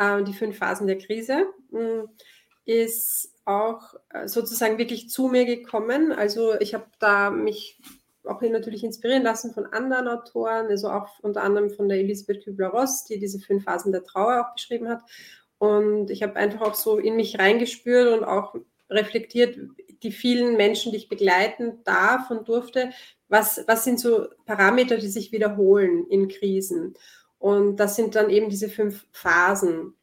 äh, die fünf Phasen der Krise, mm, ist auch äh, sozusagen wirklich zu mir gekommen. Also ich habe da mich auch natürlich inspirieren lassen von anderen Autoren, also auch unter anderem von der Elisabeth Kübler-Ross, die diese fünf Phasen der Trauer auch beschrieben hat. Und ich habe einfach auch so in mich reingespürt und auch reflektiert, die vielen Menschen, die ich begleiten darf und durfte, was, was sind so Parameter, die sich wiederholen in Krisen. Und das sind dann eben diese fünf Phasen,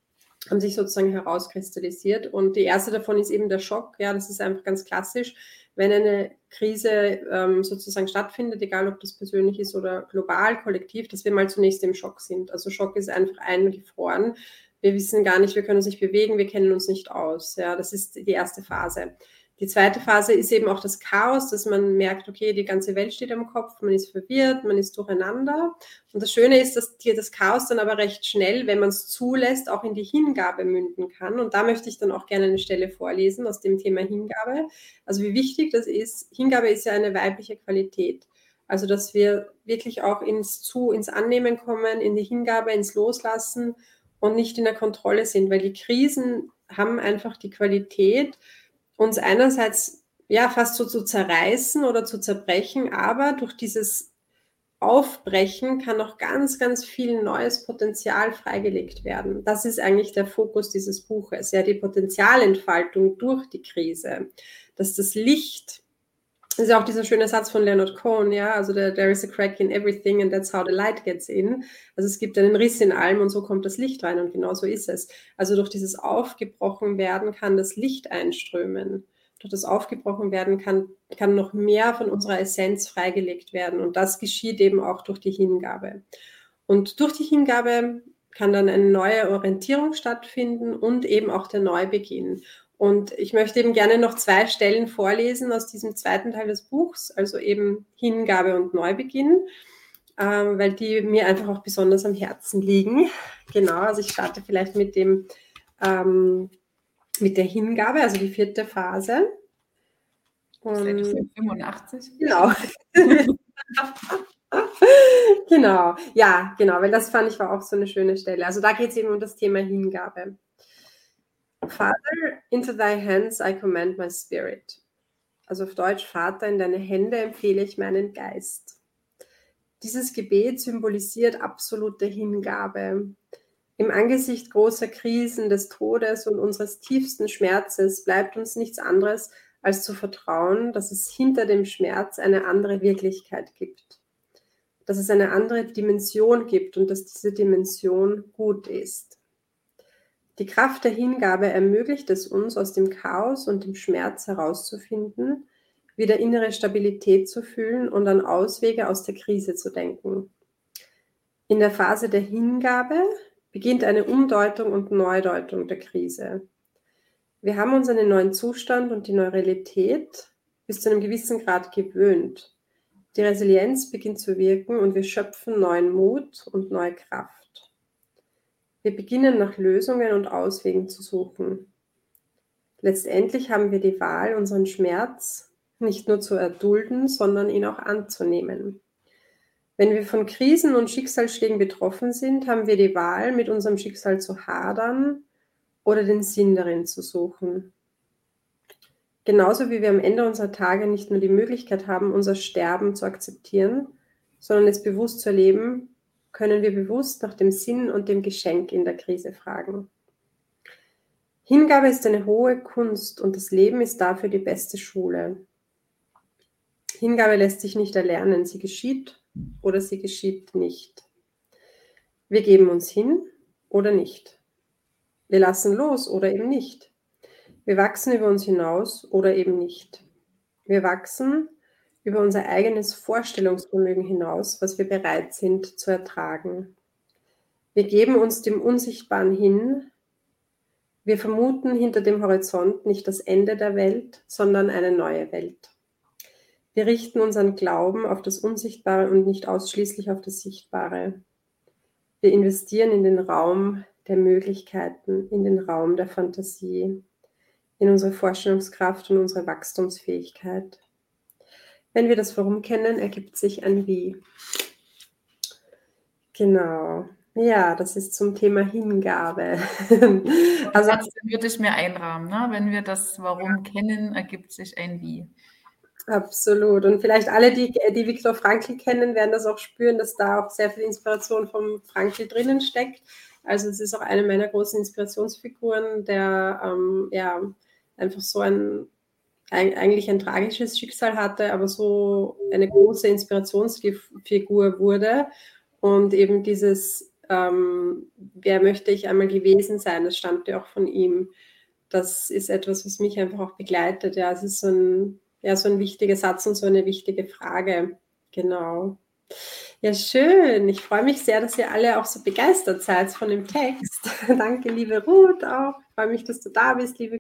haben sich sozusagen herauskristallisiert. Und die erste davon ist eben der Schock. Ja, das ist einfach ganz klassisch. Wenn eine Krise ähm, sozusagen stattfindet, egal ob das persönlich ist oder global, kollektiv, dass wir mal zunächst im Schock sind. Also Schock ist einfach eingefroren. Wir wissen gar nicht, wir können uns nicht bewegen, wir kennen uns nicht aus. Ja, das ist die erste Phase. Die zweite Phase ist eben auch das Chaos, dass man merkt, okay, die ganze Welt steht am Kopf, man ist verwirrt, man ist durcheinander. Und das Schöne ist, dass hier das Chaos dann aber recht schnell, wenn man es zulässt, auch in die Hingabe münden kann. Und da möchte ich dann auch gerne eine Stelle vorlesen aus dem Thema Hingabe. Also wie wichtig das ist. Hingabe ist ja eine weibliche Qualität. Also dass wir wirklich auch ins Zu, ins Annehmen kommen, in die Hingabe, ins Loslassen und nicht in der Kontrolle sind, weil die Krisen haben einfach die Qualität, uns einerseits ja fast so zu zerreißen oder zu zerbrechen, aber durch dieses Aufbrechen kann noch ganz, ganz viel neues Potenzial freigelegt werden. Das ist eigentlich der Fokus dieses Buches, ja, die Potenzialentfaltung durch die Krise, dass das Licht, ist ja auch dieser schöne Satz von Leonard Cohen, ja, also there is a crack in everything and that's how the light gets in. Also es gibt einen Riss in allem und so kommt das Licht rein und genau so ist es. Also durch dieses aufgebrochen werden kann das Licht einströmen durch das aufgebrochen werden kann, kann noch mehr von unserer Essenz freigelegt werden. Und das geschieht eben auch durch die Hingabe. Und durch die Hingabe kann dann eine neue Orientierung stattfinden und eben auch der Neubeginn. Und ich möchte eben gerne noch zwei Stellen vorlesen aus diesem zweiten Teil des Buchs, also eben Hingabe und Neubeginn, ähm, weil die mir einfach auch besonders am Herzen liegen. Genau, also ich starte vielleicht mit dem ähm, mit der Hingabe, also die vierte Phase. Und, 85. Genau. genau, ja, genau, weil das fand ich war auch so eine schöne Stelle. Also da geht es eben um das Thema Hingabe. Father, into thy hands I command my spirit. Also auf Deutsch, Vater, in deine Hände empfehle ich meinen Geist. Dieses Gebet symbolisiert absolute Hingabe. Im Angesicht großer Krisen, des Todes und unseres tiefsten Schmerzes bleibt uns nichts anderes, als zu vertrauen, dass es hinter dem Schmerz eine andere Wirklichkeit gibt, dass es eine andere Dimension gibt und dass diese Dimension gut ist. Die Kraft der Hingabe ermöglicht es uns, aus dem Chaos und dem Schmerz herauszufinden, wieder innere Stabilität zu fühlen und an Auswege aus der Krise zu denken. In der Phase der Hingabe beginnt eine Umdeutung und Neudeutung der Krise. Wir haben uns an den neuen Zustand und die neue Realität bis zu einem gewissen Grad gewöhnt. Die Resilienz beginnt zu wirken und wir schöpfen neuen Mut und neue Kraft. Wir beginnen nach Lösungen und Auswegen zu suchen. Letztendlich haben wir die Wahl, unseren Schmerz nicht nur zu erdulden, sondern ihn auch anzunehmen. Wenn wir von Krisen und Schicksalsschlägen betroffen sind, haben wir die Wahl, mit unserem Schicksal zu hadern oder den Sinn darin zu suchen. Genauso wie wir am Ende unserer Tage nicht nur die Möglichkeit haben, unser Sterben zu akzeptieren, sondern es bewusst zu erleben, können wir bewusst nach dem Sinn und dem Geschenk in der Krise fragen. Hingabe ist eine hohe Kunst und das Leben ist dafür die beste Schule. Hingabe lässt sich nicht erlernen, sie geschieht oder sie geschieht nicht. Wir geben uns hin oder nicht. Wir lassen los oder eben nicht. Wir wachsen über uns hinaus oder eben nicht. Wir wachsen über unser eigenes Vorstellungsvermögen hinaus, was wir bereit sind zu ertragen. Wir geben uns dem Unsichtbaren hin. Wir vermuten hinter dem Horizont nicht das Ende der Welt, sondern eine neue Welt. Wir richten unseren Glauben auf das Unsichtbare und nicht ausschließlich auf das Sichtbare. Wir investieren in den Raum der Möglichkeiten, in den Raum der Fantasie, in unsere Vorstellungskraft und unsere Wachstumsfähigkeit. Wenn wir das Warum kennen, ergibt sich ein Wie. Genau. Ja, das ist zum Thema Hingabe. also das würde ich mir einrahmen. Ne? Wenn wir das Warum kennen, ergibt sich ein Wie. Absolut. Und vielleicht alle, die, die Viktor Frankl kennen, werden das auch spüren, dass da auch sehr viel Inspiration vom Frankl drinnen steckt. Also es ist auch eine meiner großen Inspirationsfiguren, der ähm, ja einfach so ein eigentlich ein tragisches Schicksal hatte, aber so eine große Inspirationsfigur wurde und eben dieses ähm, wer möchte ich einmal gewesen sein, das stammte auch von ihm. Das ist etwas, was mich einfach auch begleitet. Ja, es ist so ein, ja, so ein wichtiger Satz und so eine wichtige Frage. Genau. Ja, schön. Ich freue mich sehr, dass ihr alle auch so begeistert seid von dem Text. Danke, liebe Ruth, auch. Ich freue mich, dass du da bist, liebe